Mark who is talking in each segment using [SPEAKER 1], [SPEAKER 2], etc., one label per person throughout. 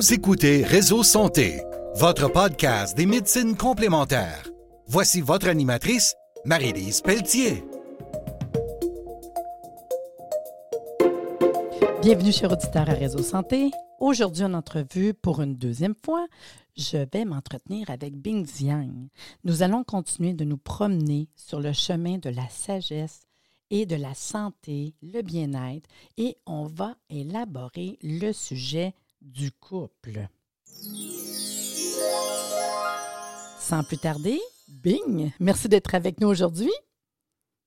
[SPEAKER 1] Vous écoutez Réseau Santé, votre podcast des médecines complémentaires. Voici votre animatrice, Marie-Lise Pelletier.
[SPEAKER 2] Bienvenue, chers auditeurs à Réseau Santé. Aujourd'hui, en entrevue pour une deuxième fois, je vais m'entretenir avec Bing Xiang. Nous allons continuer de nous promener sur le chemin de la sagesse et de la santé, le bien-être, et on va élaborer le sujet du couple. Sans plus tarder, Bing, merci d'être avec nous aujourd'hui.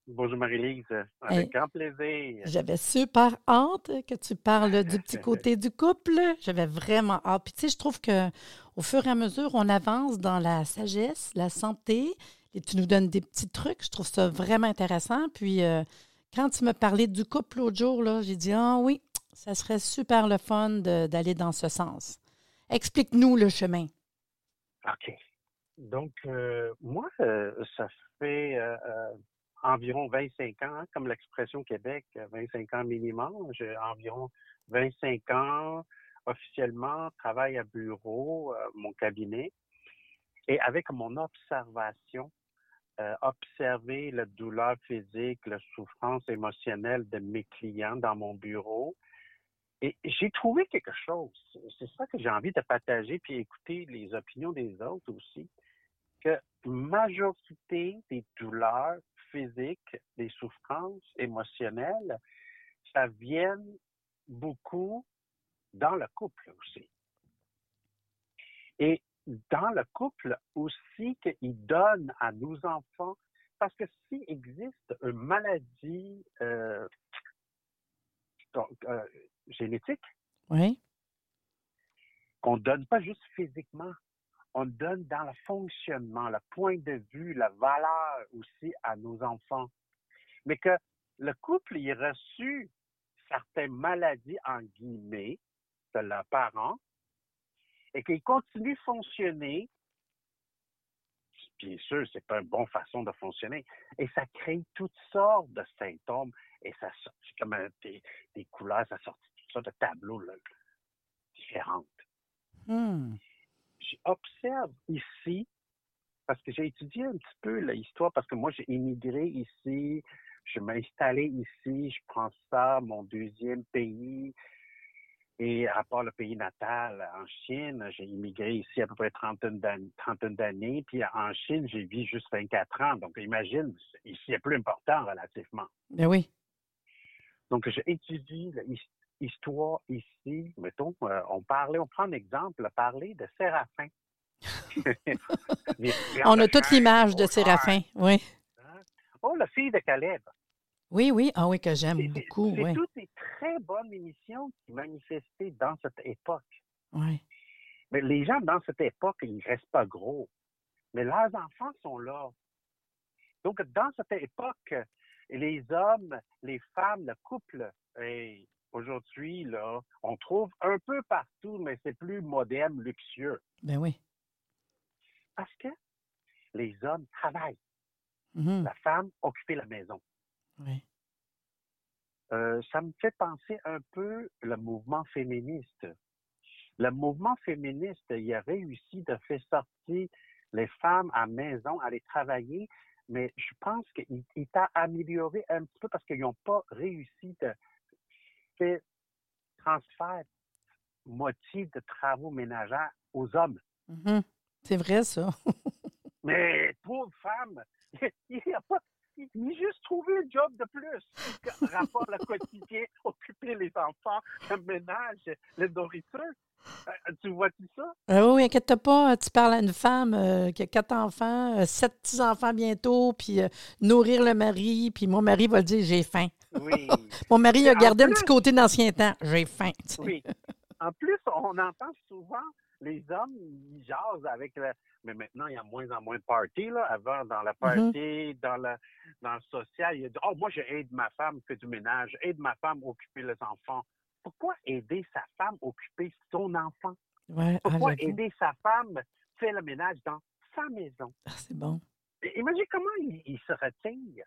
[SPEAKER 3] Bonjour Marie-Lise, avec grand plaisir.
[SPEAKER 2] J'avais super hâte que tu parles du petit côté du couple. J'avais vraiment hâte. Puis tu sais, je trouve que au fur et à mesure, on avance dans la sagesse, la santé, et tu nous donnes des petits trucs. Je trouve ça vraiment intéressant. Puis euh, quand tu me parlais du couple l'autre jour, j'ai dit ah oui, ça serait super le fun d'aller dans ce sens. Explique-nous le chemin.
[SPEAKER 3] OK. Donc, euh, moi, euh, ça fait environ 25 ans, hein, comme l'expression Québec, 25 ans minimum. J'ai environ 25 ans officiellement, travail à bureau, euh, mon cabinet. Et avec mon observation, euh, observer la douleur physique, la souffrance émotionnelle de mes clients dans mon bureau. Et j'ai trouvé quelque chose. C'est ça que j'ai envie de partager, puis écouter les opinions des autres aussi. Que majorité des douleurs physiques, des souffrances émotionnelles, ça vient beaucoup dans le couple aussi. Et dans le couple aussi qu'il donne à nos enfants, parce que s'il existe une maladie euh, euh, génétique,
[SPEAKER 2] oui.
[SPEAKER 3] qu'on ne donne pas juste physiquement, on donne dans le fonctionnement, le point de vue, la valeur aussi à nos enfants. Mais que le couple ait reçu certaines maladies, en guillemets, de leurs parents, et qu'il continue de fonctionner, bien sûr, c'est pas une bonne façon de fonctionner, et ça crée toutes sortes de symptômes, et ça c'est comme des, couleurs, ça sort toutes sortes de tableaux différentes.
[SPEAKER 2] Hmm
[SPEAKER 3] j'observe ici, parce que j'ai étudié un petit peu l'histoire, parce que moi, j'ai immigré ici, je m'ai installé ici, je prends ça, mon deuxième pays. Et à part le pays natal, en Chine, j'ai immigré ici à peu près trentaine d'années. Puis en Chine, j'ai vécu juste 24 ans. Donc imagine, ici, c'est plus important relativement.
[SPEAKER 2] Ben oui.
[SPEAKER 3] Donc j'ai étudié histoire ici, mettons, euh, on parlait, on prend un exemple, parler de Séraphin.
[SPEAKER 2] on a toute l'image de Séraphin, oui.
[SPEAKER 3] Hein? Oh, la fille de Caleb.
[SPEAKER 2] Oui, oui, ah oui, que j'aime beaucoup.
[SPEAKER 3] C'est toutes des très bonnes émissions qui manifestaient dans cette époque.
[SPEAKER 2] Oui.
[SPEAKER 3] Mais les gens dans cette époque, ils ne restent pas gros. Mais leurs enfants sont là. Donc, dans cette époque, les hommes, les femmes, le couple, et Aujourd'hui, là, on trouve un peu partout, mais c'est plus moderne, luxueux.
[SPEAKER 2] Ben oui.
[SPEAKER 3] Parce que les hommes travaillent.
[SPEAKER 2] Mm-hmm.
[SPEAKER 3] La femme occupe la maison.
[SPEAKER 2] Oui.
[SPEAKER 3] Euh, ça me fait penser un peu le mouvement féministe. Le mouvement féministe, il a réussi de faire sortir les femmes à maison, aller travailler, mais je pense qu'il t'a amélioré un petit peu parce qu'ils n'ont pas réussi de fait transfert motif de travaux ménagers aux hommes.
[SPEAKER 2] Mm-hmm. C'est vrai, ça.
[SPEAKER 3] Mais pauvre femme, il n'a pas. Il juste trouvé un job de plus. Rapport à quotidien, occuper les enfants, le ménage, la nourriture. Euh, tu vois-tu ça?
[SPEAKER 2] Euh, oui, inquiète pas. Tu parles à une femme euh, qui a quatre enfants, sept petits-enfants bientôt, puis nourrir le mari, puis mon mari va le dire j'ai faim.
[SPEAKER 3] Oui.
[SPEAKER 2] Mon mari a gardé un petit côté d'ancien temps. J'ai faim.
[SPEAKER 3] Oui. En plus, on entend souvent les hommes, ils jasent avec le... Mais maintenant, il y a moins en moins de parties. Là. Avant, dans la
[SPEAKER 2] Mm-hmm.
[SPEAKER 3] party, dans, le, dans le social, il y a dit Oh, moi, j'aide ma femme faire du ménage, aide ma femme à occuper les enfants. Pourquoi aider sa femme à occuper son enfant?
[SPEAKER 2] Ouais, ah,
[SPEAKER 3] Pourquoi aider sa femme à faire le ménage dans sa maison?
[SPEAKER 2] Ah, c'est bon.
[SPEAKER 3] Imagine comment il, il se retire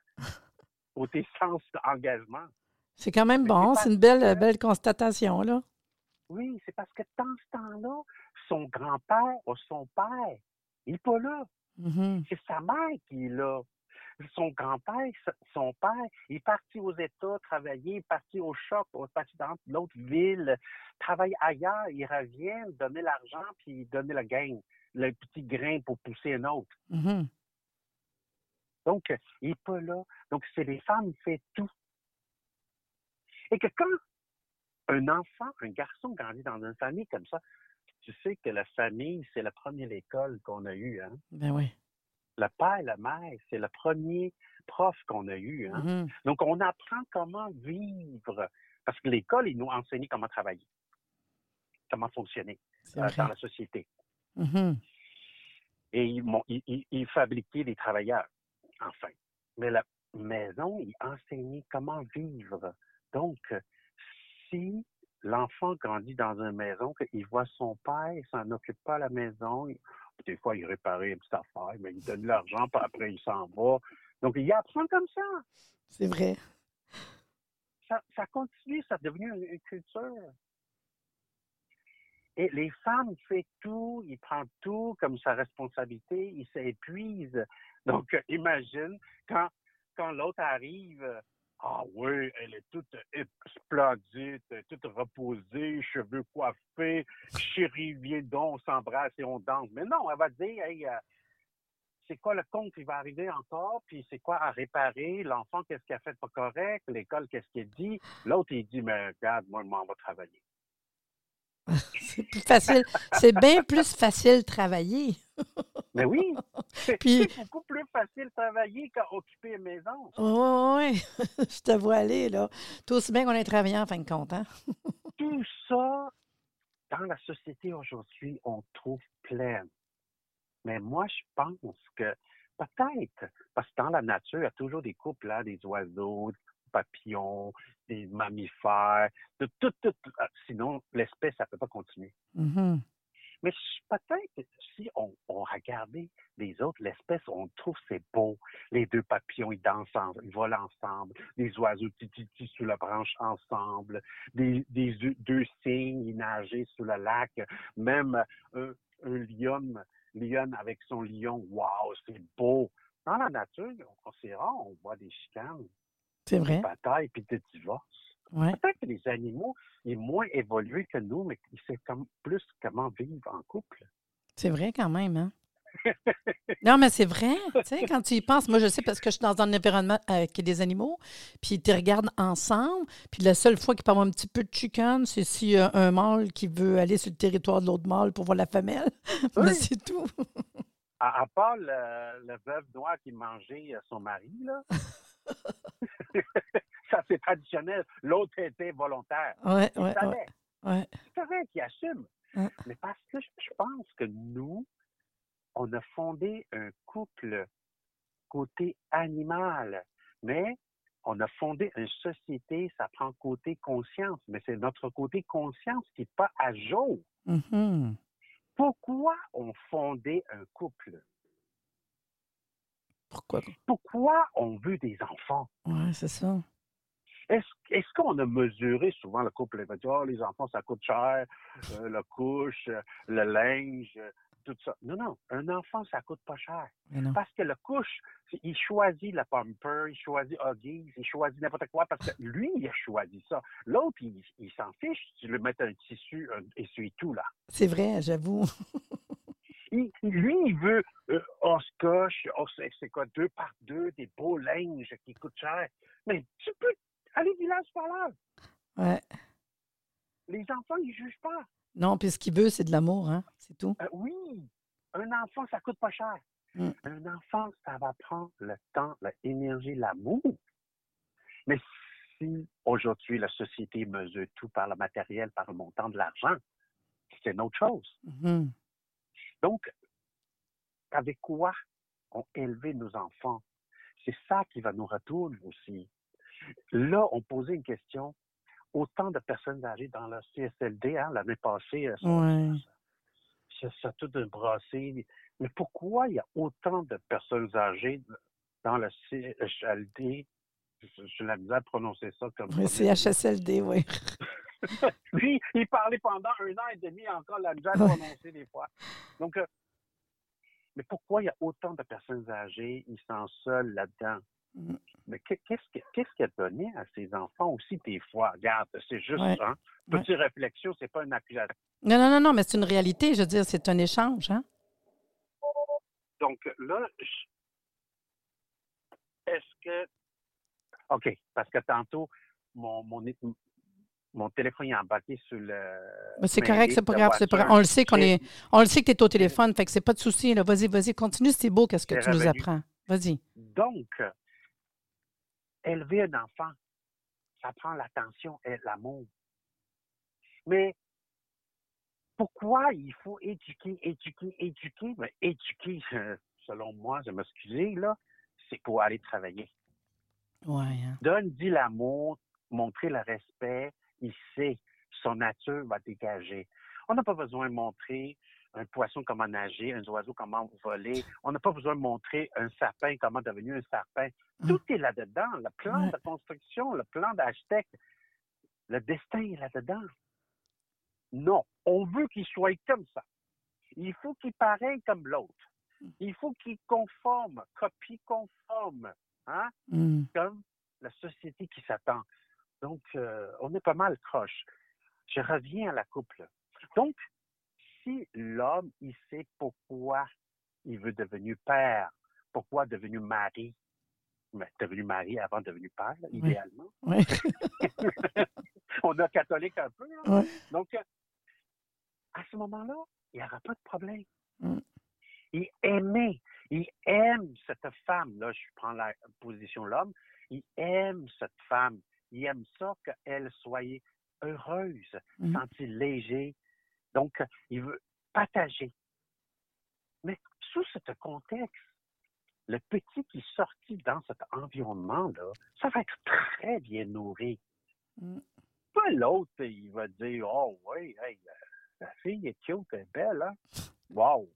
[SPEAKER 3] côté sens d'engagement.
[SPEAKER 2] C'est quand même bon.
[SPEAKER 3] c'est
[SPEAKER 2] une belle, constatation, là.
[SPEAKER 3] Oui, c'est parce que dans ce temps-là, son grand-père ou son père, il n'est pas là.
[SPEAKER 2] Mhm.
[SPEAKER 3] C'est sa mère qui est là. Son grand-père, son père, il est parti aux États travailler, il est parti au choc, il est parti dans l'autre ville, travaille ailleurs, il revient, donner l'argent, puis donner le gain, le petit grain pour pousser un autre.
[SPEAKER 2] Mhm.
[SPEAKER 3] Donc, il n'est pas là. Donc, c'est les femmes qui font tout. Et que quand un enfant, un garçon grandit dans une famille comme ça, tu sais que la famille, c'est la première école qu'on a eue. Hein?
[SPEAKER 2] Ben oui.
[SPEAKER 3] Le père et la mère, c'est le premier prof qu'on a eu. Hein?
[SPEAKER 2] Mhm.
[SPEAKER 3] Donc, on apprend comment vivre. Parce que l'école, il nous enseigne comment travailler, comment fonctionner euh, dans la société.
[SPEAKER 2] Mhm.
[SPEAKER 3] Et ils, ils, ils- ils fabriquaient des travailleurs, enfin. Mais la maison, il enseignait comment vivre. Donc, si l'enfant grandit dans une maison, qu'il voit son père, il s'en occupe pas à la maison, des fois, il réparait une petite affaire, mais il donne de l'argent, puis après, il s'en va. Donc, il apprend comme ça.
[SPEAKER 2] C'est vrai.
[SPEAKER 3] ça, ça continue, ça devient une, une culture. Et les femmes font tout, ils prennent tout comme sa responsabilité, ils s'épuisent. Donc, imagine quand, quand l'autre arrive, ah oui, elle est toute splendide, toute reposée, cheveux coiffés, chérie, viens donc, on s'embrasse et on danse. Mais non, elle va dire, hey, euh, c'est quoi le compte qui va arriver encore, puis c'est quoi à réparer, l'enfant, qu'est-ce qu'il a fait pas correct, l'école, qu'est-ce qu'il dit. L'autre, il dit, mais regarde, moi, je m'en vais travailler.
[SPEAKER 2] C'est plus facile. C'est bien plus facile de travailler.
[SPEAKER 3] Mais oui, c'est beaucoup plus facile de travailler qu'occuper une maison.
[SPEAKER 2] Oui, je te vois aller, là. Tout aussi bien qu'on est travaillant, en fin de compte, hein?
[SPEAKER 3] Tout ça, dans la société aujourd'hui, on trouve plein. Mais moi, je pense que peut-être, parce que dans la nature, il y a toujours des couples, là, des oiseaux, papillons, des mammifères, de tout, tout. Ah, Sinon, l'espèce, ça ne peut pas continuer.
[SPEAKER 2] Mhm.
[SPEAKER 3] Mais peut-être si on, on regardait les autres, l'espèce, on trouve c'est beau. Les deux papillons, ils dansent ensemble, ils volent ensemble. Les oiseaux titi sous la branche ensemble. Des, des deux- cygnes, ils nageaient sous le lac. Même un, un lion, lion avec son lion, waouh, c'est beau. Dans la nature, on, rare, on voit des chicanes,
[SPEAKER 2] C'est vrai.
[SPEAKER 3] batailles puis des divorces.
[SPEAKER 2] Ouais.
[SPEAKER 3] Peut-être que les animaux, ils sont moins évolués que nous, mais ils savent comme, plus comment vivre en couple.
[SPEAKER 2] C'est vrai quand même, hein? Non, mais c'est vrai. Tu sais, quand tu y penses, moi, je sais parce que je suis dans un environnement avec des animaux, puis ils te regardent ensemble, puis la seule fois qu'ils peuvent avoir un petit peu de chicken, c'est s'il y a un mâle qui veut aller sur le territoire de l'autre mâle pour voir la femelle. Mais c'est tout.
[SPEAKER 3] À, à part le, le veuve noir qui mangeait euh, son mari, là. ça, c'est traditionnel. L'autre était volontaire.
[SPEAKER 2] Ouais,
[SPEAKER 3] Il
[SPEAKER 2] ouais,
[SPEAKER 3] savait.
[SPEAKER 2] ouais.
[SPEAKER 3] C'est correct, il assume. Mais parce que je pense que nous, on a fondé un couple côté animal, mais on a fondé une société, ça prend côté conscience, mais c'est notre côté conscience qui n'est pas à jour.
[SPEAKER 2] Mhm.
[SPEAKER 3] Pourquoi on fondait un couple?
[SPEAKER 2] Pourquoi?
[SPEAKER 3] Pourquoi on veut des enfants?
[SPEAKER 2] Ouais, c'est ça.
[SPEAKER 3] Est-ce qu'on a mesuré souvent le couple? Va dire, oh, les enfants, ça coûte cher, euh, la couche, le linge, tout ça. Non, non, un enfant, ça coûte pas cher. Parce que le couche, il choisit la pamper, il choisit Huggies, il choisit n'importe quoi parce que lui, il a choisi ça. L'autre, il, il s'en fiche. Tu lui mets un tissu, un essuie-tout, là.
[SPEAKER 2] C'est vrai, j'avoue.
[SPEAKER 3] Lui, il veut euh, se- c'est quoi, deux par deux, des beaux linges qui coûtent cher. Mais tu peux aller village par là.
[SPEAKER 2] Ouais.
[SPEAKER 3] Les enfants, ils jugent pas.
[SPEAKER 2] Non, puis ce qu'il veut, c'est de l'amour, hein? C'est tout.
[SPEAKER 3] Euh, oui, un enfant, ça coûte pas cher.
[SPEAKER 2] Mm.
[SPEAKER 3] Un enfant, ça va prendre le temps, l'énergie, l'amour. Mais si aujourd'hui la société mesure tout par le matériel, par le montant de l'argent, c'est une autre chose.
[SPEAKER 2] Mhm.
[SPEAKER 3] Donc, avec quoi on élevé nos enfants? C'est ça qui va nous retourner aussi. Là, on posait une question. Autant de personnes âgées dans le CSLD, hein, l'année passée,
[SPEAKER 2] Ouais.
[SPEAKER 3] ça tout un brassé. Mais pourquoi il y a autant de personnes âgées dans le CHLD? J'ai la misère prononcer ça comme
[SPEAKER 2] Oui, c'est HSLD, oui.
[SPEAKER 3] Lui, il parlait pendant un an et demi encore la misère à prononcer des fois. Donc, euh, mais pourquoi il y a autant de personnes âgées, ils sont seuls là-dedans? Mm. Mais qu'est-ce qui a donné à ces enfants aussi des fois? Regarde, c'est juste, hein? Petite réflexion, c'est pas une accusation.
[SPEAKER 2] Non, non, non, non, mais c'est une réalité. Je veux dire, c'est un échange, hein?
[SPEAKER 3] Donc là, est-ce que. OK, parce que tantôt, mon, mon, mon téléphone est embarqué sur le.
[SPEAKER 2] c'est correct, c'est pas grave, On le sait qu'on est. On le sait que tu es au téléphone, fait que c'est pas de souci. Vas-y, vas-y, continue, c'est beau qu'est-ce que tu nous apprends. Vas-y.
[SPEAKER 3] Donc, élever un enfant, ça prend l'attention et l'amour. Mais pourquoi il faut éduquer, éduquer, éduquer? Mais éduquer, selon moi, je m'excuse, là, c'est pour aller travailler.
[SPEAKER 2] Ouais. Hein.
[SPEAKER 3] Donne, dit l'amour, montrer le respect, il sait, son nature va dégager. On n'a pas besoin de montrer un poisson comment nager, un oiseau comment voler. On n'a pas besoin de montrer un sapin comment devenir un sapin. Hum. Tout est là-dedans. Le plan de construction, le plan d'architecte, le destin est là-dedans. Non, on veut qu'il soit comme ça. Il faut qu'il pareille comme l'autre. Il faut qu'il conforme, copie conforme, hein? Hum. comme la société qui s'attend. Donc, euh, on est pas mal croche. Je reviens à la couple. Donc, si l'homme, il sait pourquoi il veut devenir père, pourquoi devenir mari, mais devenu mari avant devenu père, idéalement. on est catholique un peu. Hein. Donc, à ce moment-là, il n'y aura pas de problème. Mm. Il aimait, il aime cette femme. Là, je prends la position de l'homme. Il aime cette femme. Il aime ça qu'elle soit heureuse, mmh. sentie léger. Donc, il veut partager. Mais sous ce contexte, le petit qui est sorti dans cet environnement-là, ça va être très bien nourri. Mmh. Pas l'autre, il va dire Oh oui, hey, la fille est cute, elle est belle, hein? Wow!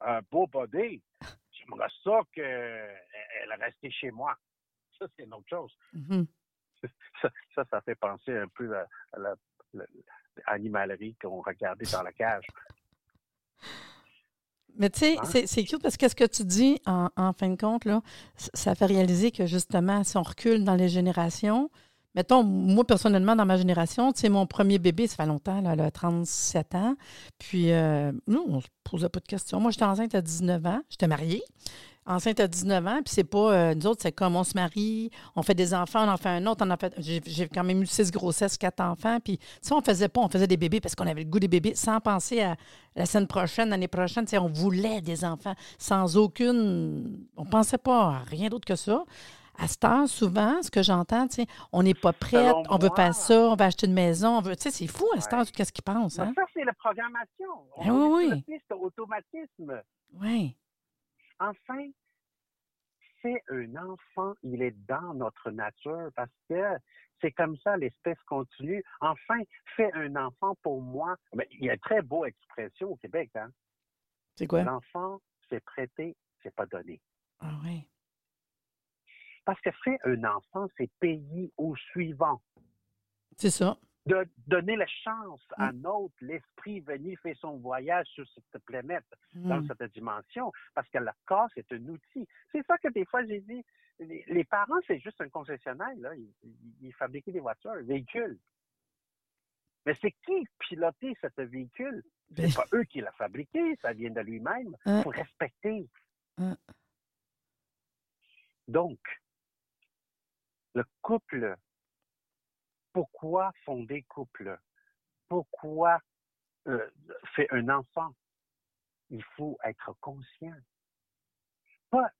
[SPEAKER 3] Un beau body! J'aimerais ça qu'elle resté chez moi. Ça, c'est une autre chose. Mmh ça, ça, fait penser un peu à, l'animalerie qu'on regardait dans la cage.
[SPEAKER 2] Mais tu sais, hein? c'est cute parce que ce que tu dis, en, fin de compte, là, ça fait réaliser que justement, si on recule dans les générations, mettons, moi personnellement, dans ma génération, sais, mon premier bébé, ça fait longtemps, là, a 37 ans. Puis, euh, nous, on ne se posait pas de questions. Moi, j'étais enceinte à 19 ans, j'étais mariée enceinte à 19 ans, puis c'est pas, euh, nous autres, c'est comme on se marie, on fait des enfants, on en fait un autre, on en fait, j'ai quand même eu six grossesses, quatre enfants, puis ça, on faisait pas, on faisait des bébés parce qu'on avait le goût des bébés, sans penser à la semaine prochaine, l'année prochaine, on voulait des enfants, sans aucune, on pensait pas à rien d'autre que ça. À ce temps, souvent, ce que j'entends, on n'est pas prêt, on veut faire ça, on va acheter une maison, on veut, tu sais, c'est fou à ce temps, qu'est-ce qu'ils pensent, hein?
[SPEAKER 3] Ça, c'est la programmation.
[SPEAKER 2] Ben oui, oui.
[SPEAKER 3] C'est automatisme.
[SPEAKER 2] Oui.
[SPEAKER 3] Enfin, c'est un enfant, il est dans notre nature parce que c'est comme ça l'espèce continue. Enfin, fais un enfant pour moi. Ben, il y a une très beau expression au Québec, hein?
[SPEAKER 2] C'est quoi?
[SPEAKER 3] L'enfant, c'est prêté, c'est pas donné.
[SPEAKER 2] Ah oui.
[SPEAKER 3] Parce que faire un enfant, c'est payer au suivant.
[SPEAKER 2] C'est ça
[SPEAKER 3] de donner la chance à mm. notre l'esprit venir faire son voyage sur cette planète, dans mm. cette dimension, parce que le corps, c'est un outil. C'est ça que des fois, j'ai dit, les, parents, c'est juste un concessionnaire, là. Ils, fabriquent des voitures, des véhicules. Mais c'est qui pilotait ce véhicule? C'est ben pas eux qui l'ont fabriqué, ça vient de lui-même. Il hein. faut respecter. Hein. Donc, le couple pourquoi fonder couple? Pourquoi euh, faire un enfant? Il faut être conscient. Pas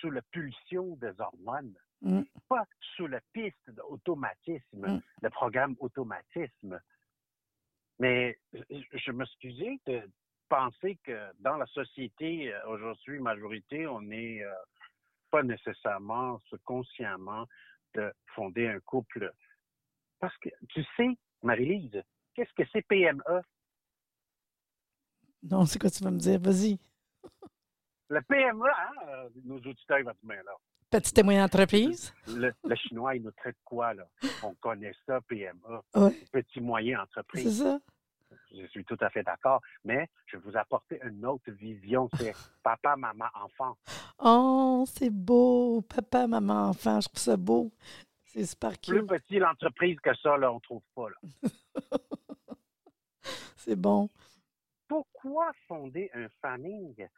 [SPEAKER 3] sous, la pulsion des hormones, mm. pas sous la piste d'automatisme, mm. le programme automatisme. Mais je m'excusais de penser que dans la société euh, aujourd'hui, majorité, on n'est euh, pas nécessairement consciemment de fonder un couple parce que tu sais, Marie-Lise, qu'est-ce que c'est PME?
[SPEAKER 2] Non, c'est quoi tu vas me dire? Vas-y.
[SPEAKER 3] Le PME, hein, nos auditeurs vont dire, là.
[SPEAKER 2] Petite et moyenne entreprise.
[SPEAKER 3] Le, le Chinois, il nous traite quoi, là? On connaît ça, PMA.
[SPEAKER 2] Ouais.
[SPEAKER 3] Petit moyen
[SPEAKER 2] C'est
[SPEAKER 3] entreprise.
[SPEAKER 2] ça.
[SPEAKER 3] Je suis tout à fait d'accord. Mais je vais vous apporter une autre vision. C'est papa, maman, enfant.
[SPEAKER 2] Oh, c'est beau. Papa, maman, enfant, je trouve ça beau. C'est super
[SPEAKER 3] Plus petit l'entreprise que ça, là, on trouve pas.
[SPEAKER 2] C'est bon.
[SPEAKER 3] Pourquoi fonder une famille?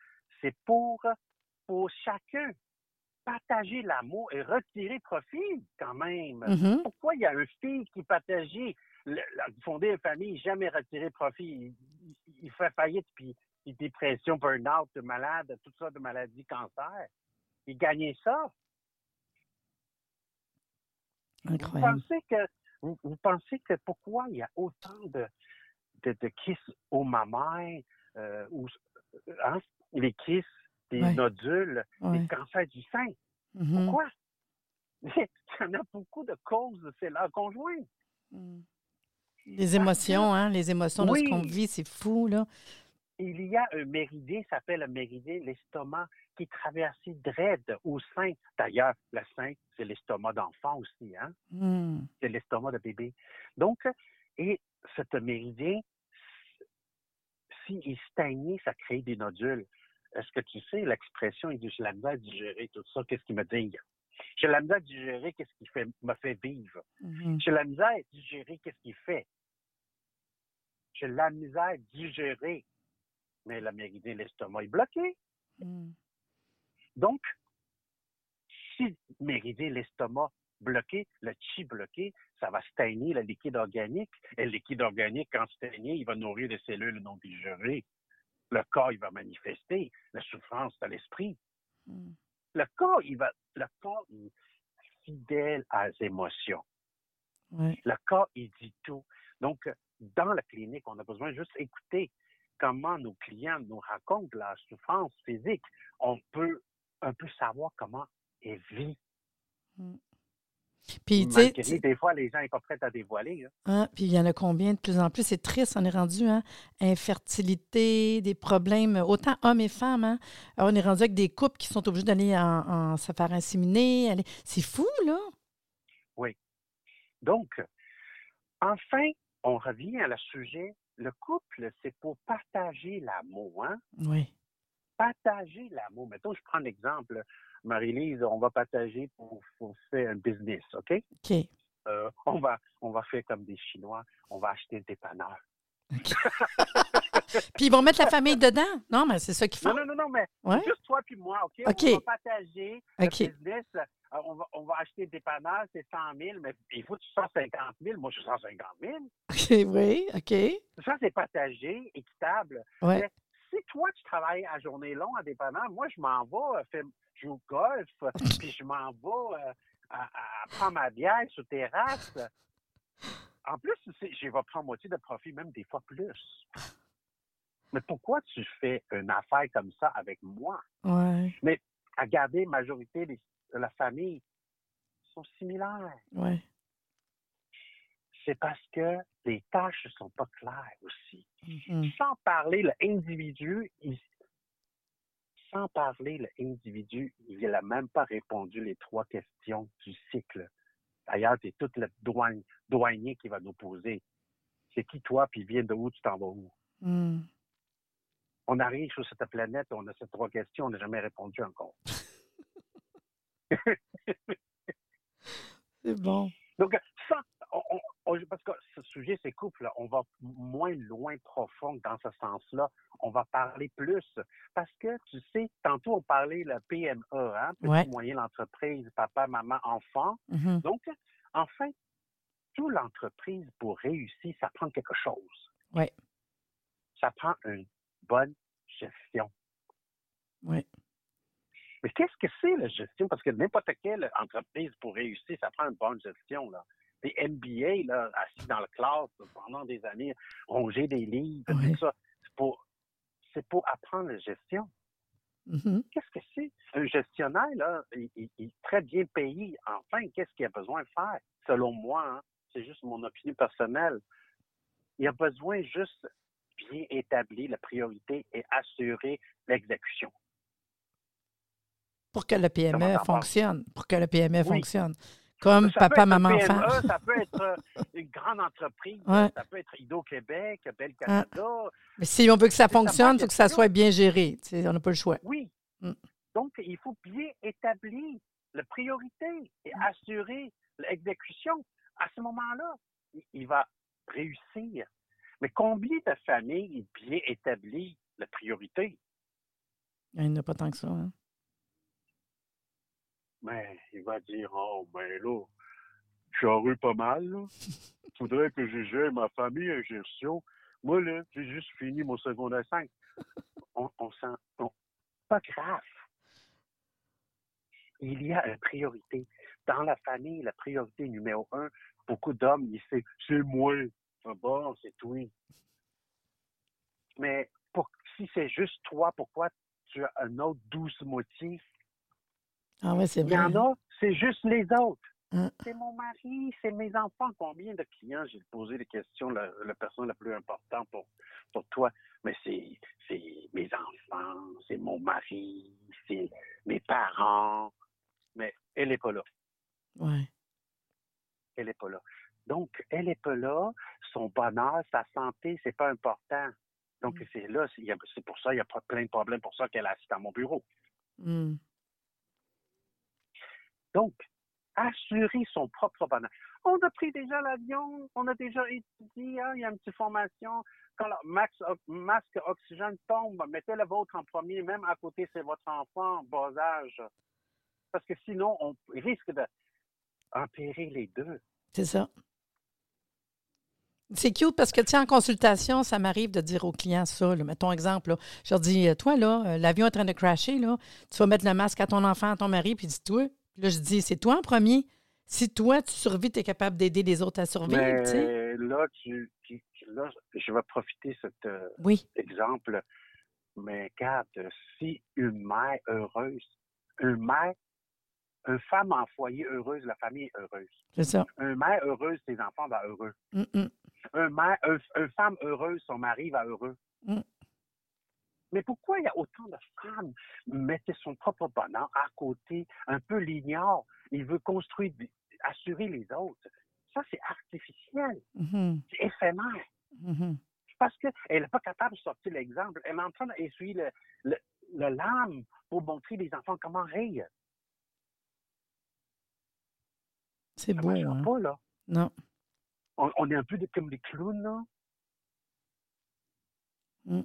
[SPEAKER 3] C'est pour, pour chacun partager l'amour et retirer profit quand même.
[SPEAKER 2] Mhm.
[SPEAKER 3] Pourquoi il y a un fille qui partageait le- fonder une famille, jamais retirer profit? Il, il- il fait faillite, puis il dépression, burn-out, malade, toutes sortes de maladies, cancer. Il gagnait ça. Vous pensez que vous, vous pensez que pourquoi il y a autant de, de, de kiss aux mamans euh, ou hein, les kiss, des
[SPEAKER 2] Ouais.
[SPEAKER 3] nodules,
[SPEAKER 2] Ouais.
[SPEAKER 3] des cancers du sein?
[SPEAKER 2] Mhm.
[SPEAKER 3] Pourquoi? Il y en a beaucoup de causes, c'est leur conjoint.
[SPEAKER 2] Mm. Les émotions, hein? Les émotions de ce qu'on
[SPEAKER 3] Oui.
[SPEAKER 2] vit, c'est fou, là.
[SPEAKER 3] Il y a un méridien, ça s'appelle le méridien, l'estomac, qui traverse draide au sein. D'ailleurs, le sein, c'est l'estomac d'enfant aussi, hein?
[SPEAKER 2] Mm.
[SPEAKER 3] c'est l'estomac de bébé. Donc, et ce méridien, s'il est stagné, ça crée des nodules. Est-ce que tu sais l'expression, il dit, j'ai la misère à digérer tout ça, qu'est-ce qu'il me dit? J'ai la misère à digérer, qu'est-ce qui fait, me fait vivre?
[SPEAKER 2] Mhm.
[SPEAKER 3] J'ai la misère à digérer, qu'est-ce qu'il fait? J'ai la misère à digérer. Mais le méridien, l'estomac est bloqué.
[SPEAKER 2] Mm.
[SPEAKER 3] Donc, si le méridien, l'estomac bloqué, le chi bloqué, ça va stagner le liquide organique. Et le liquide organique, quand stagné, il va nourrir des cellules non digérées. Le corps, il va manifester la souffrance de l'esprit.
[SPEAKER 2] Mm.
[SPEAKER 3] Le corps, il va, le corps, il est fidèle à ses émotions. Le corps, il dit tout. Donc, dans la clinique, on a besoin juste d'écouter comment nos clients nous racontent la souffrance physique. On peut un peu savoir comment ils vivent.
[SPEAKER 2] Puis, tu sais,
[SPEAKER 3] des fois, les gens sont pas prêts à dévoiler. hein.
[SPEAKER 2] hein, puis il y en a combien de plus en plus? C'est triste, on est rendu, hein? Infertilité, des problèmes, autant hommes et femmes, hein? Alors, on est rendu avec des couples qui sont obligés d'aller en, en se faire inséminer. aller- C'est fou, là!
[SPEAKER 3] Donc, enfin, on revient à le sujet. Le couple, c'est pour partager l'amour. Hein?
[SPEAKER 2] Oui.
[SPEAKER 3] Partager l'amour. Mettons, je prends l'exemple. Marie-Lise, on va partager pour, pour faire un business, OK?
[SPEAKER 2] OK.
[SPEAKER 3] Euh, on, va, on va faire comme des Chinois. On va acheter un dépanneur.
[SPEAKER 2] Puis ils vont mettre la famille dedans? Non, mais c'est ça qu'ils font.
[SPEAKER 3] Non, non, non, mais
[SPEAKER 2] Ouais?
[SPEAKER 3] juste toi puis moi, OK?
[SPEAKER 2] OK.
[SPEAKER 3] On va partager
[SPEAKER 2] OK.
[SPEAKER 3] le business. Euh, on, va, on va acheter des dépanneur, c'est 100 000, mais il faut que tu fasses 50 000. Moi, je suis 150 000.
[SPEAKER 2] OK, oui, OK.
[SPEAKER 3] Ça, c'est partagé, équitable.
[SPEAKER 2] Ouais.
[SPEAKER 3] Mais si toi, tu travailles à journée longue en dépanneur, moi, je m'en vais euh, faire, jouer au golf, euh, puis je m'en vais euh, à, à prendre ma bière sur terrasse. En plus, je vais prendre moitié de profit, même des fois plus. Mais pourquoi tu fais une affaire comme ça avec moi?
[SPEAKER 2] Ouais,
[SPEAKER 3] À garder majorité des- de la famille sont similaires.
[SPEAKER 2] ouais.
[SPEAKER 3] C'est parce que les tâches ne sont pas claires aussi.
[SPEAKER 2] Mhm.
[SPEAKER 3] sans parler l'individu, il- sans parler l'individu, il n'a même pas répondu les trois questions du cycle. D'ailleurs, c'est tout le douane- douanier qui va nous poser. C'est qui toi, puis viens de où, tu t'en vas où?
[SPEAKER 2] Mm.
[SPEAKER 3] On arrive sur cette planète, on a ces trois questions, on n'a jamais répondu encore.
[SPEAKER 2] C'est bon.
[SPEAKER 3] Donc, ça, on- parce que ce sujet, c'est couple, là, on va moins loin profond dans ce sens-là. On va parler plus. Parce que, tu sais, tantôt, on parlait le PME, hein, petit
[SPEAKER 2] Ouais.
[SPEAKER 3] moyen l'entreprise, papa, maman, enfant.
[SPEAKER 2] Mhm.
[SPEAKER 3] Donc, enfin, toute l'entreprise, pour réussir, ça prend quelque chose.
[SPEAKER 2] Ouais.
[SPEAKER 3] Ça prend une bonne gestion.
[SPEAKER 2] Ouais.
[SPEAKER 3] Mais qu'est-ce que c'est la gestion? Parce que n'importe quelle entreprise pour réussir, ça prend une bonne gestion. Là. Des MBA, là, assis dans la classe pendant des années, ronger des livres,
[SPEAKER 2] Ouais.
[SPEAKER 3] tout ça, c'est pour, c'est pour apprendre la gestion.
[SPEAKER 2] Mhm.
[SPEAKER 3] Qu'est-ce que c'est? Un gestionnaire, là, il, il- il est très bien payé. Enfin, qu'est-ce qu'il a besoin de faire? Selon moi, hein, c'est juste mon opinion personnelle. Il a besoin juste bien établir la priorité et assurer l'exécution.
[SPEAKER 2] Pour que le PME
[SPEAKER 3] t'en
[SPEAKER 2] fonctionne. Pour que le PME
[SPEAKER 3] Oui.
[SPEAKER 2] fonctionne. Comme
[SPEAKER 3] Ça
[SPEAKER 2] papa, maman,
[SPEAKER 3] PME,
[SPEAKER 2] enfant.
[SPEAKER 3] ça peut être euh, une grande entreprise,
[SPEAKER 2] Ouais.
[SPEAKER 3] ça peut être Hydro-Québec, Bel Canada.
[SPEAKER 2] Mais si on veut que ça fonctionne, il faut que ça soit bien géré. Tu sais, on n'a pas le choix.
[SPEAKER 3] Oui.
[SPEAKER 2] Mm.
[SPEAKER 3] Donc, il faut bien établir la priorité et assurer l'exécution. À ce moment-là, il- il va réussir. Mais combien de familles bien établissent la priorité?
[SPEAKER 2] Il n'y en a pas tant que ça. hein.
[SPEAKER 3] Mais il va dire, oh, ben là, j'en eu pas mal, là. Faudrait que je gère ma famille en gestion. Moi, là, j'ai juste fini mon secondaire 5. On, on- pas grave. Il y a une priorité. Dans la famille, la priorité numéro un, beaucoup d'hommes, ils disent, c'est moi. Ah bon, c'est toi. Mais pour, si c'est juste toi, pourquoi tu as un autre douce moitié?
[SPEAKER 2] Ah oui, c'est
[SPEAKER 3] Il y en a, c'est juste les autres.
[SPEAKER 2] Hein.
[SPEAKER 3] C'est mon mari, c'est mes enfants. Combien de clients j'ai posé des questions, la, la personne la plus importante pour, pour toi? Mais c'est, c'est mes enfants, c'est mon mari, c'est mes parents. Mais elle n'est pas là.
[SPEAKER 2] Ouais.
[SPEAKER 3] Elle n'est pas là. Donc, elle n'est pas là. Son bonheur, sa santé, c'est pas important. Donc, c'est là, c'est, pour ça, il y a plein de problèmes pour ça qu'elle est assise à mon bureau.
[SPEAKER 2] Hmm.
[SPEAKER 3] Donc, assurer son propre bonheur. On a pris déjà l'avion, on a déjà étudié, hein, il y a une petite formation. Quand le masque oxygène tombe, mettez le vôtre en premier, même à côté, c'est votre enfant en bas âge. Parce que sinon, on risque d'empirer les deux.
[SPEAKER 2] C'est ça. C'est cute parce que, tu en consultation, ça m'arrive de dire aux clients ça. Là. Mettons exemple, je leur dis, euh, toi, là, euh, l'avion est en train de crasher, là, tu vas mettre le masque à ton enfant, à ton mari, puis dis-toi. Là, je dis, c'est toi en premier. Si toi, tu survis, tu es capable d'aider les autres à survivre,
[SPEAKER 3] Mais là, tu, tu- là, je vais profiter de cet euh,
[SPEAKER 2] Oui,
[SPEAKER 3] exemple. Mais regarde, si une mère heureuse, une mère, une femme en foyer heureuse, la famille est heureuse.
[SPEAKER 2] c'est ça.
[SPEAKER 3] Une mère heureuse, ses enfants vont heureux.
[SPEAKER 2] Mm, mm.
[SPEAKER 3] Un mère, un- une femme heureuse, son mari va heureux.
[SPEAKER 2] Mm.
[SPEAKER 3] Mais pourquoi il y a autant de femmes mettaient son propre bonheur à côté, un peu l'ignore? Il veut construire, assurer les autres? Ça, c'est artificiel,
[SPEAKER 2] Mhm,
[SPEAKER 3] c'est éphémère.
[SPEAKER 2] mhm.
[SPEAKER 3] Parce qu'elle n'est pas capable de sortir l'exemple. Elle est en train d'essuyer le, le, le lame pour montrer les enfants comment rire.
[SPEAKER 2] C'est beau, hein?
[SPEAKER 3] pas, là.
[SPEAKER 2] Non.
[SPEAKER 3] On, on est un peu de- comme des clowns, là.
[SPEAKER 2] Mm.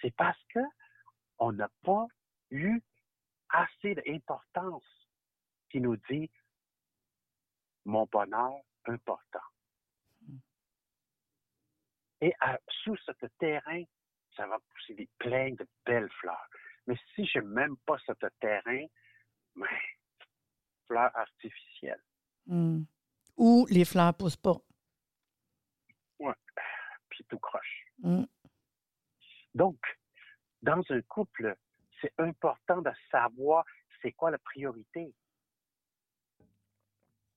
[SPEAKER 3] C'est parce que on n'a pas eu assez d'importance qui nous dit mon bonheur important. Et à- sous ce terrain, ça va pousser des plein de belles fleurs. Mais si je n'aime pas ce terrain, ben, fleurs artificielles.
[SPEAKER 2] Mm. Ou les fleurs poussent pas.
[SPEAKER 3] puis tout croche.
[SPEAKER 2] Mm.
[SPEAKER 3] Donc, dans un couple, c'est important de savoir c'est quoi la priorité.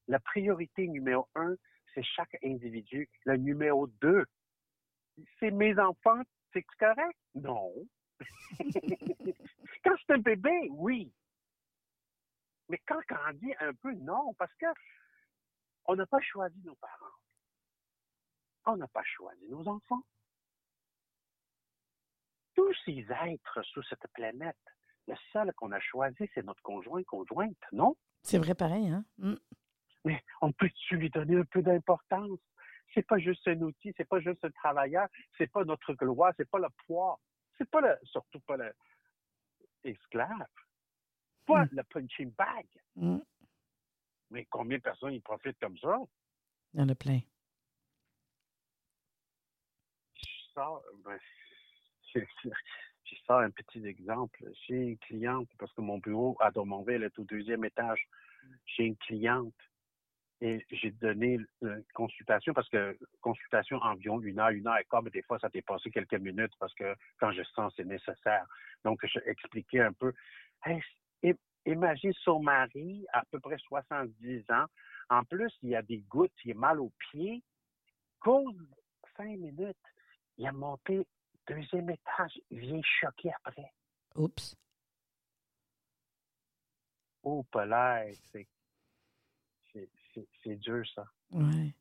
[SPEAKER 3] La priorité numéro un, c'est chaque individu. Le numéro deux, c'est mes enfants. C'est correct? Non. quand c'est un bébé, oui. Mais quand on grandit un peu, non, parce que on n'a pas choisi nos parents. On n'a pas choisi nos enfants. Tous ces êtres sur cette planète, le seul qu'on a choisi, c'est notre conjoint, conjointe, non?
[SPEAKER 2] C'est vrai pareil, hein? Mm.
[SPEAKER 3] Mais on peut-tu lui donner un peu d'importance? C'est pas juste un outil, c'est pas juste un travailleur, c'est pas notre gloire, c'est pas le poids, c'est pas le, surtout pas le esclave, pas
[SPEAKER 2] Mm.
[SPEAKER 3] le punching bag.
[SPEAKER 2] Mm.
[SPEAKER 3] Mais combien de personnes y profitent comme ça?
[SPEAKER 2] Il y en a plein.
[SPEAKER 3] Ben, je, je sors un petit exemple. J'ai une cliente, parce que mon bureau à Drummondville est au deuxième étage. J'ai une cliente et j'ai donné une consultation parce que consultation environ une heure, une heure et quart, mais des fois ça dépassé quelques minutes parce que quand je sens c'est nécessaire. Donc, j'ai expliqué un peu. Imagine son mari, à peu près 70 ans. En plus, il a des gouttes, il a mal aux pieds. Cause cinq minutes, il a monté deuxième étage, il vient choquer après.
[SPEAKER 2] Oups.
[SPEAKER 3] Oh, polaire, c'est, c'est, dur, ça.
[SPEAKER 2] Ouais.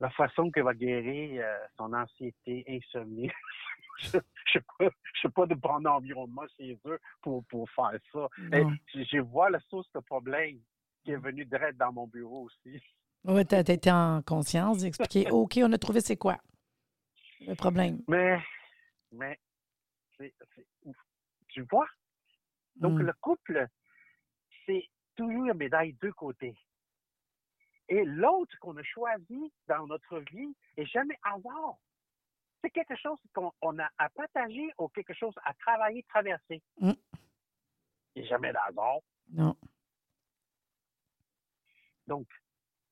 [SPEAKER 3] La façon qu'elle va guérir euh, son anxiété, insomnie, je ne sais pas, je sais pas de bon environnement chez eux pour, pour faire ça. Et je, vois la source de problème qui est venue direct dans mon bureau aussi.
[SPEAKER 2] Oui, tu été en conscience d'expliquer OK, on a trouvé c'est quoi? Le problème.
[SPEAKER 3] Mais, mais, c'est, tu vois? Donc,
[SPEAKER 2] Mm.
[SPEAKER 3] le couple, c'est toujours une médaille deux côtés. Et l'autre qu'on a choisi dans notre vie est jamais hasard. C'est quelque chose qu'on on a à partager ou quelque chose à travailler, traverser.
[SPEAKER 2] Mm.
[SPEAKER 3] Il a jamais d'hasard.
[SPEAKER 2] Non.
[SPEAKER 3] Donc,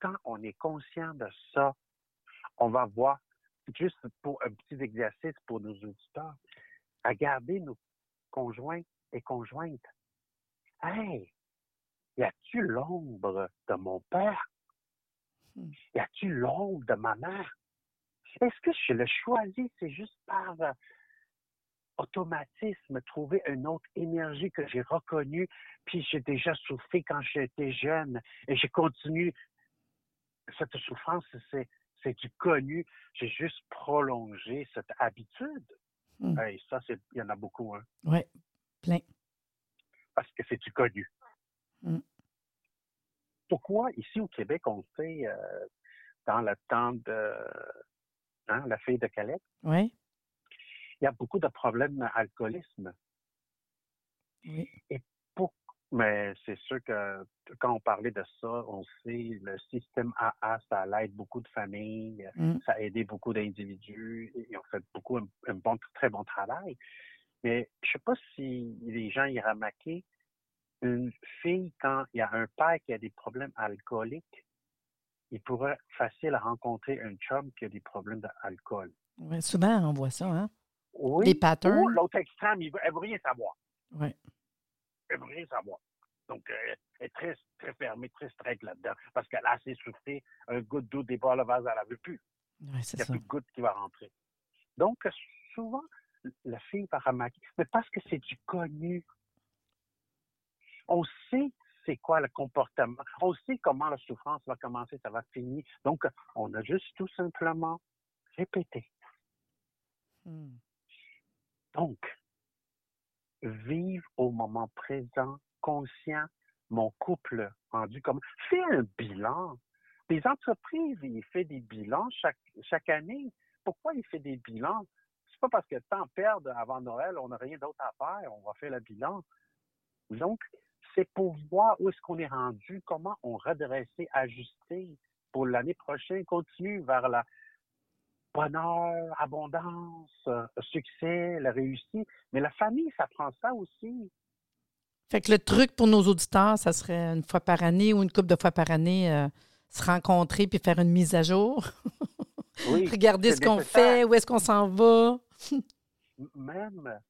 [SPEAKER 3] quand on est conscient de ça, on va voir, juste pour un petit exercice pour nos auditeurs, à garder nos conjoints et conjointes. Hey, y a-tu l'ombre de mon père?
[SPEAKER 2] Hmm.
[SPEAKER 3] Y a-tu l'ombre de ma mère? Est-ce que je le choisis, c'est juste par euh, automatisme, trouver une autre énergie que j'ai reconnue, puis j'ai déjà souffert quand j'étais jeune, et j'ai continué. Cette souffrance, c'est, c'est du connu. J'ai juste prolongé cette habitude.
[SPEAKER 2] Hmm.
[SPEAKER 3] Hey, ça, il y en a beaucoup, hein,
[SPEAKER 2] Oui, plein.
[SPEAKER 3] parce que c'est du connu.
[SPEAKER 2] Mm.
[SPEAKER 3] Pourquoi, ici au Québec, on fait, euh, dans le temps de hein, la fille de Calais,
[SPEAKER 2] Oui,
[SPEAKER 3] il y a beaucoup de problèmes d'alcoolisme.
[SPEAKER 2] oui.
[SPEAKER 3] Mais c'est sûr que quand on parlait de ça, on sait le système AA, ça aide beaucoup de familles,
[SPEAKER 2] Mm.
[SPEAKER 3] ça a aidé beaucoup d'individus, et ils ont fait beaucoup un, un bon, très bon travail. Mais je sais pas si les gens y remarqué, une fille, quand il y a un père qui a des problèmes alcooliques, il pourrait facile rencontrer un chum qui a des problèmes d'alcool.
[SPEAKER 2] Ouais, souvent, on voit ça, hein?
[SPEAKER 3] Oui.
[SPEAKER 2] Les patterns.
[SPEAKER 3] Ou l'autre extrême, il veut, elle veut rien savoir.
[SPEAKER 2] Oui.
[SPEAKER 3] Elle veut rien savoir. Donc, euh, elle est très, très fermée, très stricte là-dedans. Parce qu'elle a assez soufflé, un goutte d'eau débat le vase, elle ne veut plus.
[SPEAKER 2] Oui,
[SPEAKER 3] Il n'y a
[SPEAKER 2] ça.
[SPEAKER 3] plus de goutte qui va rentrer. Donc, souvent, la fille va remarquer, mais parce que c'est du connu. On sait c'est quoi le comportement. On sait comment la souffrance va commencer, ça va finir. Donc, on a juste tout simplement répété.
[SPEAKER 2] Hmm.
[SPEAKER 3] Donc, vivre au moment présent, conscient, mon couple rendu comme. Fais un bilan. Les entreprises, ils font des bilans chaque, année. Pourquoi ils font des bilans? C'est pas parce que temps perd avant Noël, on n'a rien d'autre à faire, on va faire le bilan. Donc, c'est pour voir où est-ce qu'on est rendu, comment on redresser, ajuster pour l'année prochaine, continuer vers la bonheur, abondance, euh, succès, la réussite. Mais la famille, ça prend ça aussi.
[SPEAKER 2] Fait que le truc pour nos auditeurs, ça serait une fois par année ou une couple de fois par année, euh, se rencontrer puis faire une mise à jour.
[SPEAKER 3] Oui,
[SPEAKER 2] Regarder ce qu'on fait, où est-ce qu'on s'en va.
[SPEAKER 3] Même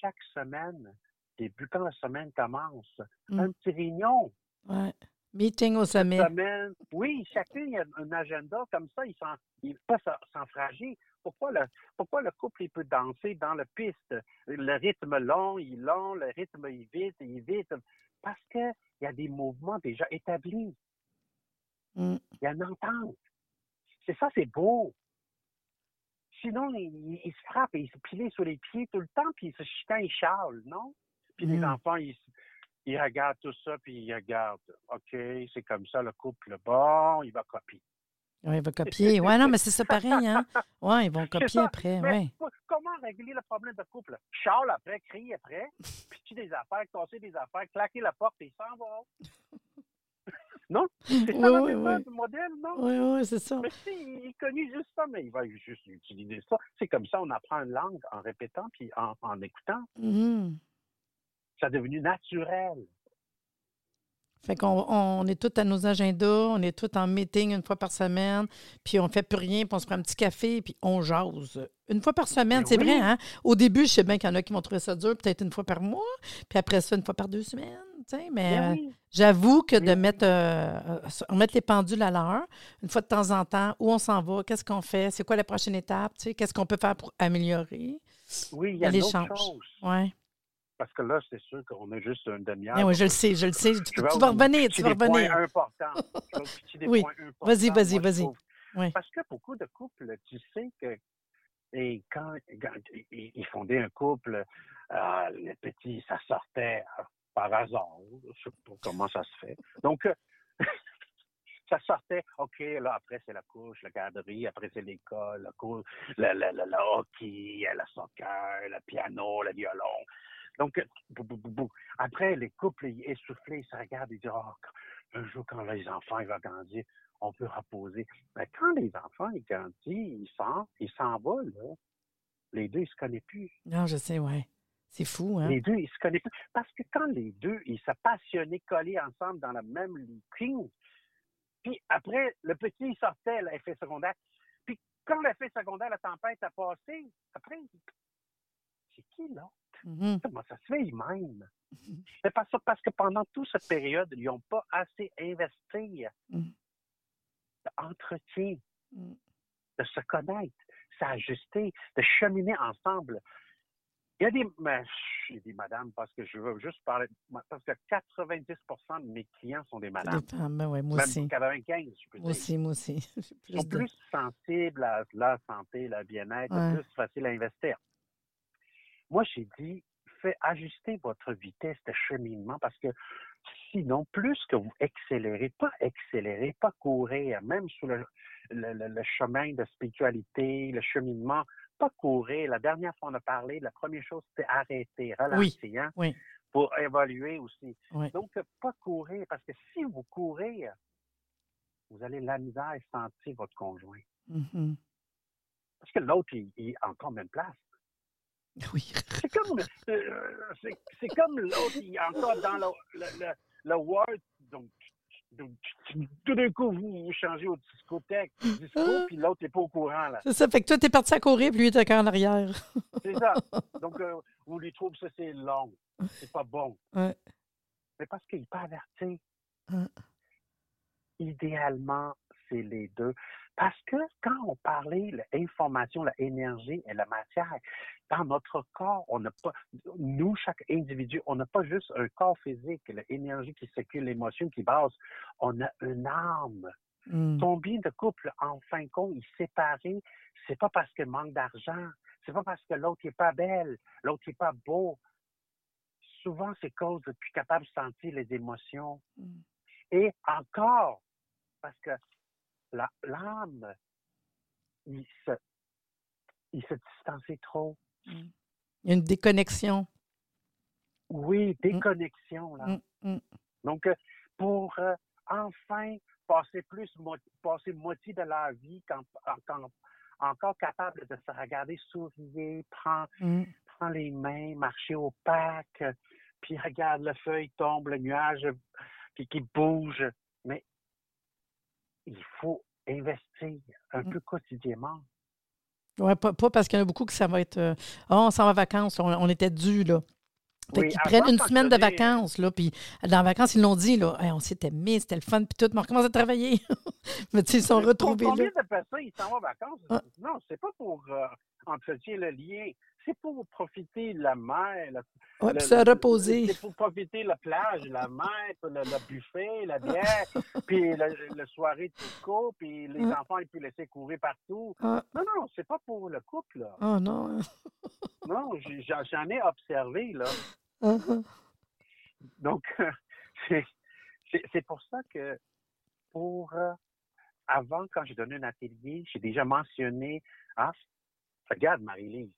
[SPEAKER 3] chaque semaine, début quand la semaine commence,
[SPEAKER 2] Mm.
[SPEAKER 3] un petit réunion.
[SPEAKER 2] Ouais. Meeting au sommet.
[SPEAKER 3] Semaine. Oui, chacun a un agenda comme ça, il peut s'en- s'enfrager. Pourquoi le, pourquoi le couple il peut danser dans la piste? Le rythme long, il est long, le rythme il vite, il vite. Parce qu'il y a des mouvements déjà établis.
[SPEAKER 2] Mm.
[SPEAKER 3] Il y a une entente. C'est ça, c'est beau. Sinon, ils il, il se frappent et ils se pilent sur les pieds tout le temps, puis ils se chicanent, ils chialent, non? Puis les
[SPEAKER 2] Mm.
[SPEAKER 3] enfants, ils, ils regardent tout ça, puis ils regardent. OK, c'est comme ça, le couple. Bon, il va copier.
[SPEAKER 2] Ouais, il va copier. Ouais, non, mais c'est ça pareil, hein? Ouais, ils vont copier
[SPEAKER 3] ça.
[SPEAKER 2] après,
[SPEAKER 3] pour- comment régler le problème de couple? Charles après, crie après, puis des affaires, casser des affaires, claquer la porte et il s'en va. non? C'est ça
[SPEAKER 2] Oui,
[SPEAKER 3] le
[SPEAKER 2] oui, oui.
[SPEAKER 3] le modèle, non?
[SPEAKER 2] Oui, oui, c'est ça.
[SPEAKER 3] Mais si, il connu juste ça, mais il va juste utiliser ça. C'est comme ça, on apprend une langue en répétant puis en, en écoutant.
[SPEAKER 2] Mhm.
[SPEAKER 3] Ça est devenu naturel.
[SPEAKER 2] Fait qu'on on est tous à nos agendas, on est tous en meeting une fois par semaine, puis on fait plus rien, puis on se prend un petit café, puis on jase. Une fois par semaine,
[SPEAKER 3] Mais
[SPEAKER 2] c'est
[SPEAKER 3] oui.
[SPEAKER 2] vrai, hein? Au début, je sais bien qu'il y en a qui vont trouver ça dur, peut-être une fois par mois, puis après ça, une fois par deux semaines, tu sais, mais
[SPEAKER 3] Ben
[SPEAKER 2] euh, j'avoue que de mettre, euh, euh, on met les pendules à l'heure, une fois de temps en temps, où on s'en va, qu'est-ce qu'on fait, c'est quoi la prochaine étape, tu sais, qu'est-ce qu'on peut faire pour améliorer?
[SPEAKER 3] Oui, il y a
[SPEAKER 2] Elle
[SPEAKER 3] une autre
[SPEAKER 2] échange.
[SPEAKER 3] chose.
[SPEAKER 2] Ouais.
[SPEAKER 3] Parce que là, c'est sûr qu'on a juste une demi-heure.
[SPEAKER 2] Eh oui, je le sais, je le sais. Tu, vas revenir, tu vas
[SPEAKER 3] des
[SPEAKER 2] revenir.
[SPEAKER 3] points importants. Je vais vous pitcher des
[SPEAKER 2] Oui.
[SPEAKER 3] points importants,
[SPEAKER 2] Vas-y, vas-y, vas-y.
[SPEAKER 3] trouve.
[SPEAKER 2] Oui.
[SPEAKER 3] Parce que beaucoup de couples, tu sais que et quand, quand ils fondaient un couple, euh, les petits, ça sortait par hasard. Je sais pas comment ça se fait. Donc, euh, ça sortait, OK, là, après, c'est la couche, la garderie, après, c'est l'école, la cour, le, le, le, le hockey, le soccer, le piano, le violon. Donc, euh, bou, bou, bou, bou. après, les couples ils essoufflés, ils se regardent et disent, oh, un jour, quand les enfants ils vont grandir, on peut reposer. Mais quand les enfants ils grandissent, ils s'en, ils s'en vont, là. Les deux, ils se connaissent plus.
[SPEAKER 2] Non, je sais, ouais. C'est fou, hein?
[SPEAKER 3] Les deux, ils se connaissent plus. Parce que quand les deux, ils se passionnaient, collés ensemble dans la même ligne, puis après, le petit, il sortait l'effet secondaire. Puis quand l'effet secondaire, la tempête a passé, après, c'est qui là?
[SPEAKER 2] Mhm.
[SPEAKER 3] Comment ça se fait, ils m'aiment? C'est pas ça, parce que pendant toute cette période, ils n'ont pas assez investi
[SPEAKER 2] Mm.
[SPEAKER 3] d'entretien,
[SPEAKER 2] Mm.
[SPEAKER 3] de se connaître, s'ajuster, de cheminer ensemble. Il y a des, mais, j'ai dit madame parce que je veux juste parler, parce que 90% de mes clients sont des madames.
[SPEAKER 2] Ben ouais, moi
[SPEAKER 3] Même
[SPEAKER 2] aussi.
[SPEAKER 3] 95, je peux
[SPEAKER 2] Moi
[SPEAKER 3] dire.
[SPEAKER 2] aussi, moi aussi.
[SPEAKER 3] Ils sont
[SPEAKER 2] de-
[SPEAKER 3] plus sensibles à la santé, le bien-être,
[SPEAKER 2] Ouais.
[SPEAKER 3] plus facile à investir. Moi, j'ai dit, faites ajuster votre vitesse de cheminement parce que sinon, plus que vous accélérez, pas accélérer, pas courir, même sur le, le- chemin de spiritualité, le cheminement, pas courir. La dernière fois, on a parlé, la première chose, c'était arrêter, ralentir, hein,
[SPEAKER 2] oui.
[SPEAKER 3] pour évaluer aussi.
[SPEAKER 2] Oui.
[SPEAKER 3] Donc, pas courir, parce que si vous courez, vous allez la misère sentir votre conjoint.
[SPEAKER 2] Mhm.
[SPEAKER 3] Parce que l'autre, il, il est encore même place.
[SPEAKER 2] Oui.
[SPEAKER 3] C'est comme, euh, c'est, c'est comme l'autre, encore dans le, le, le, le Word. Donc, donc, tout d'un coup, vous, vous changez au discothèque, disco, puis l'autre n'est pas au courant. Là.
[SPEAKER 2] C'est ça. Fait que toi, t'es parti à courir, puis lui, était encore en arrière.
[SPEAKER 3] C'est ça. Donc, euh, vous lui trouvez que ça, c'est long. C'est pas bon.
[SPEAKER 2] Ouais.
[SPEAKER 3] Mais parce qu'il n'est pas averti.
[SPEAKER 2] Hein.
[SPEAKER 3] Idéalement, c'est les deux. Parce que quand on parlait l'information, l'énergie et la matière, dans notre corps, on n'a pas, nous, chaque individu, on n'a pas juste un corps physique, l'énergie qui circule, l'émotion qui base, on a une âme.
[SPEAKER 2] Mm.
[SPEAKER 3] Combien de couples, en fin de compte, ils séparés, c'est pas parce qu'il manque d'argent, c'est pas parce que l'autre n'est pas belle, l'autre n'est pas beau. Souvent, c'est cause de plus capable de sentir les émotions.
[SPEAKER 2] Mm.
[SPEAKER 3] Et encore, parce que l'âme, il se, il se distançait trop.
[SPEAKER 2] A une déconnexion.
[SPEAKER 3] Oui, déconnexion, là.
[SPEAKER 2] Mm, mm.
[SPEAKER 3] Donc, euh, pour euh, enfin passer plus, passer moitié de leur vie, quand, en- quand- encore capable de se regarder sourire, prendre,
[SPEAKER 2] Mm.
[SPEAKER 3] prendre les mains, marcher au parc, puis regarde le feuille tombe, le nuage euh, qui, qui bouge. Mais il faut investir un
[SPEAKER 2] Mm.
[SPEAKER 3] peu quotidiennement.
[SPEAKER 2] Ouais, pas, pas parce qu'il y en a beaucoup que ça va être. euh, Ah, on s'en va en vacances, on, on était dû, là. Fait
[SPEAKER 3] Oui,
[SPEAKER 2] qu'ils prennent une semaine de vacances, là, puis dans les vacances, ils l'ont dit, là, Hey, on s'était mis, c'était le fun, puis tout, mais on recommence à travailler. mais tu sais, ils sont retrouvés
[SPEAKER 3] pour
[SPEAKER 2] là.
[SPEAKER 3] Combien de personnes ils s'en vont en vacances?
[SPEAKER 2] Ah.
[SPEAKER 3] Non, c'est pas pour euh, entretenir le lien. C'est pour profiter de la mer. la-
[SPEAKER 2] Ouais,
[SPEAKER 3] le-
[SPEAKER 2] puis se reposer.
[SPEAKER 3] C'est pour profiter de la plage, la mer, le, le buffet, la bière, puis le, le soirée de disco, puis les
[SPEAKER 2] Ah.
[SPEAKER 3] enfants, ils peuvent laisser courir partout.
[SPEAKER 2] Ah,
[SPEAKER 3] Non, non, c'est pas pour le couple, là.
[SPEAKER 2] oh non.
[SPEAKER 3] Non, j'ai- j'en ai observé, là.
[SPEAKER 2] Ah.
[SPEAKER 3] Donc, c'est c'est- c'est pour ça que pour euh, avant, quand j'ai donné un atelier, j'ai déjà mentionné Ah, regarde, Marie-Lise,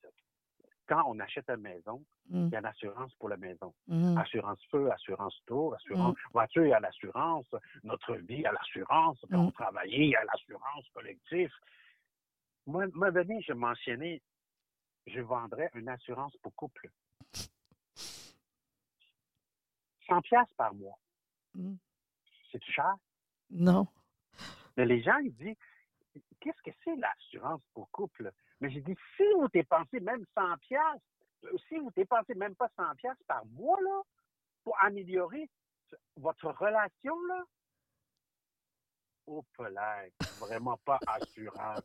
[SPEAKER 3] quand on achète une maison,
[SPEAKER 2] Mm,
[SPEAKER 3] il y a une assurance pour la maison.
[SPEAKER 2] mm.
[SPEAKER 3] Assurance feu, assurance tour, assurance voiture, il y a l'assurance, notre vie, il y a l'assurance, quand on travaillait, il y a l'assurance collective. Moi, moi, venez, je mentionnais, je vendrais une assurance pour couple. 100 pièces par mois. C'est cher?
[SPEAKER 2] Non.
[SPEAKER 3] Mais les gens, ils disent, qu'est-ce que c'est l'assurance pour couple? Mais j'ai dit, si vous dépensez même 100 pièces, si vous dépensez même pas 100 pièces par mois, là, pour améliorer votre relation, là, au là, vraiment pas assurance.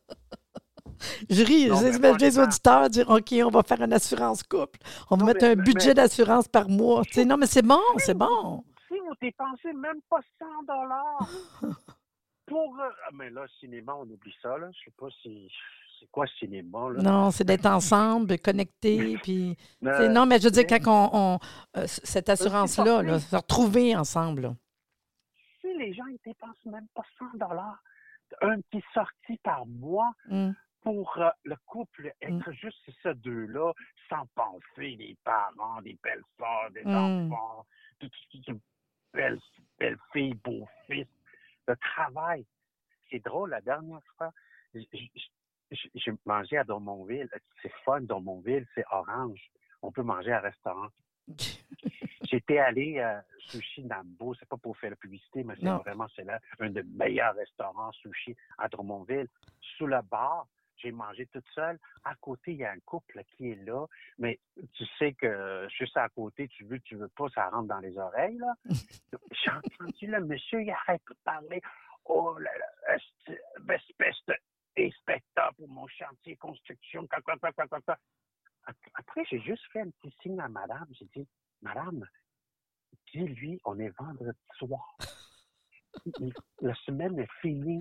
[SPEAKER 2] Je ris, j'imagine les auditeurs dire OK, on va faire une assurance couple. On va
[SPEAKER 3] Non,
[SPEAKER 2] mettre
[SPEAKER 3] mais-
[SPEAKER 2] un budget
[SPEAKER 3] mais-
[SPEAKER 2] d'assurance par mois. Tu sais, non, mais c'est bon, c'est bon.
[SPEAKER 3] Si vous dépensez même pas 100 dollars pour... euh, ah, mais là, cinéma, on oublie ça, là. Je sais pas si... C'est quoi cinéma, là?
[SPEAKER 2] Non, c'est d'être ensemble, connectés, puis... non, mais je veux dire, quand on... on- euh, cette assurance-là, là, se retrouver ensemble, là.
[SPEAKER 3] si les gens ne dépensent même pas 100 dollars, un petit sortie par mois
[SPEAKER 2] Hum,
[SPEAKER 3] pour euh, le couple, être juste c'est ça deux-là, sans penser des parents, des belles-sœurs, des
[SPEAKER 2] Mm.
[SPEAKER 3] enfants, toutes ces belles, belles filles, beaux fils, le travail. C'est drôle, la dernière fois, j'ai mangé à Drummondville. C'est fun, Drummondville, c'est orange. On peut manger à restaurant. J'étais allé à Sushi Nambo, c'est pas pour faire la publicité, mais c'est vraiment c'est là un des meilleurs restaurants sushi à Drummondville. Sous le bar, j'ai mangé toute seule. À côté, il y a un couple qui est là, mais tu sais que juste à côté, tu veux, tu veux pas, ça rentre dans les oreilles, là. J'ai entendu le monsieur, il arrête pas de parler. Oh là là, esti- d'inspecteur pour mon chantier construction, quoi, quoi, quoi, quoi, quoi, quoi. Ap- Après, j'ai juste fait un petit signe à madame. J'ai dit, madame, dis-lui, on est vendredi soir. La semaine est finie.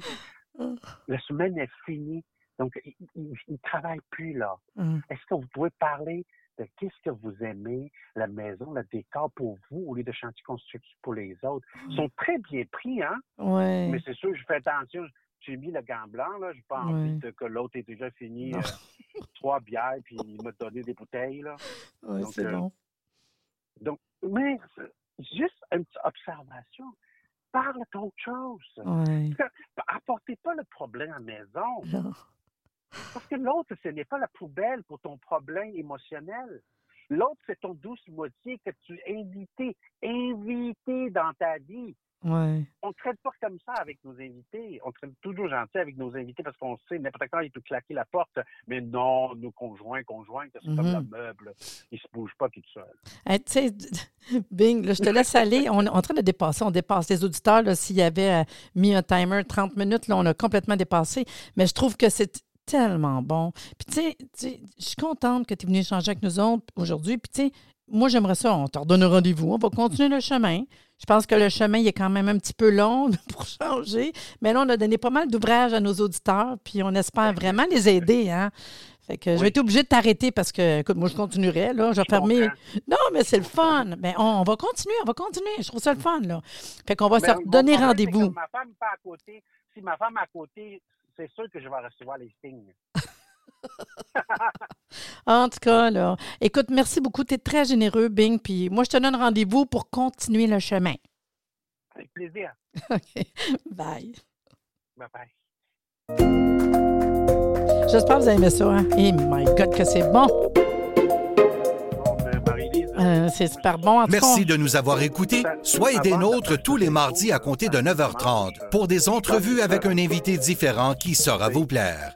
[SPEAKER 3] La semaine est finie. Donc, il ne travaille plus, là.
[SPEAKER 2] hum.
[SPEAKER 3] Est-ce que vous pouvez parler de qu'est-ce que vous aimez, la maison, le décor pour vous, au lieu de chantier construction pour les autres? Ils sont très bien pris, hein?
[SPEAKER 2] Ouais.
[SPEAKER 3] Mais c'est sûr, je fais attention. J'ai mis le gant blanc, là. J'ai pas envie que l'autre ait déjà fini euh, trois bières, puis il m'a donné des bouteilles, là. Donc,
[SPEAKER 2] c'est
[SPEAKER 3] euh,
[SPEAKER 2] bon.
[SPEAKER 3] Donc, mais juste une petite observation. Parle d'autre chose.
[SPEAKER 2] Ouais.
[SPEAKER 3] Apportez pas le problème à la maison.
[SPEAKER 2] Non.
[SPEAKER 3] Parce que l'autre, ce n'est pas la poubelle pour ton problème émotionnel. L'autre, c'est ton douce moitié que tu as invité, invité dans ta vie.
[SPEAKER 2] Ouais.
[SPEAKER 3] On ne traite pas comme ça avec nos invités. On traite toujours gentil avec nos invités parce qu'on sait n'importe quand il peut claquer la porte. Mais non, nos conjoints, conjoints, c'est comme
[SPEAKER 2] Mhm.
[SPEAKER 3] le meuble. Ils se bougent pas tout seuls.
[SPEAKER 2] Hey, tu sais, Bing, là, je te laisse aller. On est en train de dépasser. On dépasse. Les auditeurs, s'il y avait euh, mis un timer 30 minutes, là, on a complètement dépassé. Mais je trouve que c'est tellement bon. Puis, tu sais, tu sais, je suis contente que tu es venu échanger avec nous autres aujourd'hui. Puis, tu sais, moi, j'aimerais ça. On te redonne un rendez-vous. On va continuer le chemin. Je pense que le chemin, il est quand même un petit peu long pour changer. Mais là, on a donné pas mal d'ouvrages à nos auditeurs. Puis, on espère vraiment les aider. Hein? Fait que je vais être obligée de t'arrêter parce que, écoute, moi, je continuerai. Là, je vais fermer. Non, mais c'est le fun. Mais on, on va continuer, on va continuer. Je trouve ça le fun, là. Fait qu'on va
[SPEAKER 3] Mais
[SPEAKER 2] se
[SPEAKER 3] mon
[SPEAKER 2] donner rendez-vous.
[SPEAKER 3] Ma femme n'est pas à côté. Si ma femme est à côté, c'est sûr que je vais recevoir les signes.
[SPEAKER 2] En tout cas, là. Écoute, merci beaucoup. Tu es très généreux, Bing. Puis moi, je te donne rendez-vous pour continuer le chemin.
[SPEAKER 3] Avec plaisir.
[SPEAKER 2] OK. Bye.
[SPEAKER 3] Bye bye.
[SPEAKER 2] J'espère que vous avez aimé ça. Hein? Et my God, que c'est
[SPEAKER 3] bon. Ben, Marie-Lise,
[SPEAKER 2] Euh, c'est super bon. En tout cas,
[SPEAKER 1] Merci de nous avoir écoutés. Soyez des nôtres tous les mardis à compter de 9h30 pour des entrevues avec un invité différent qui saura vous plaire.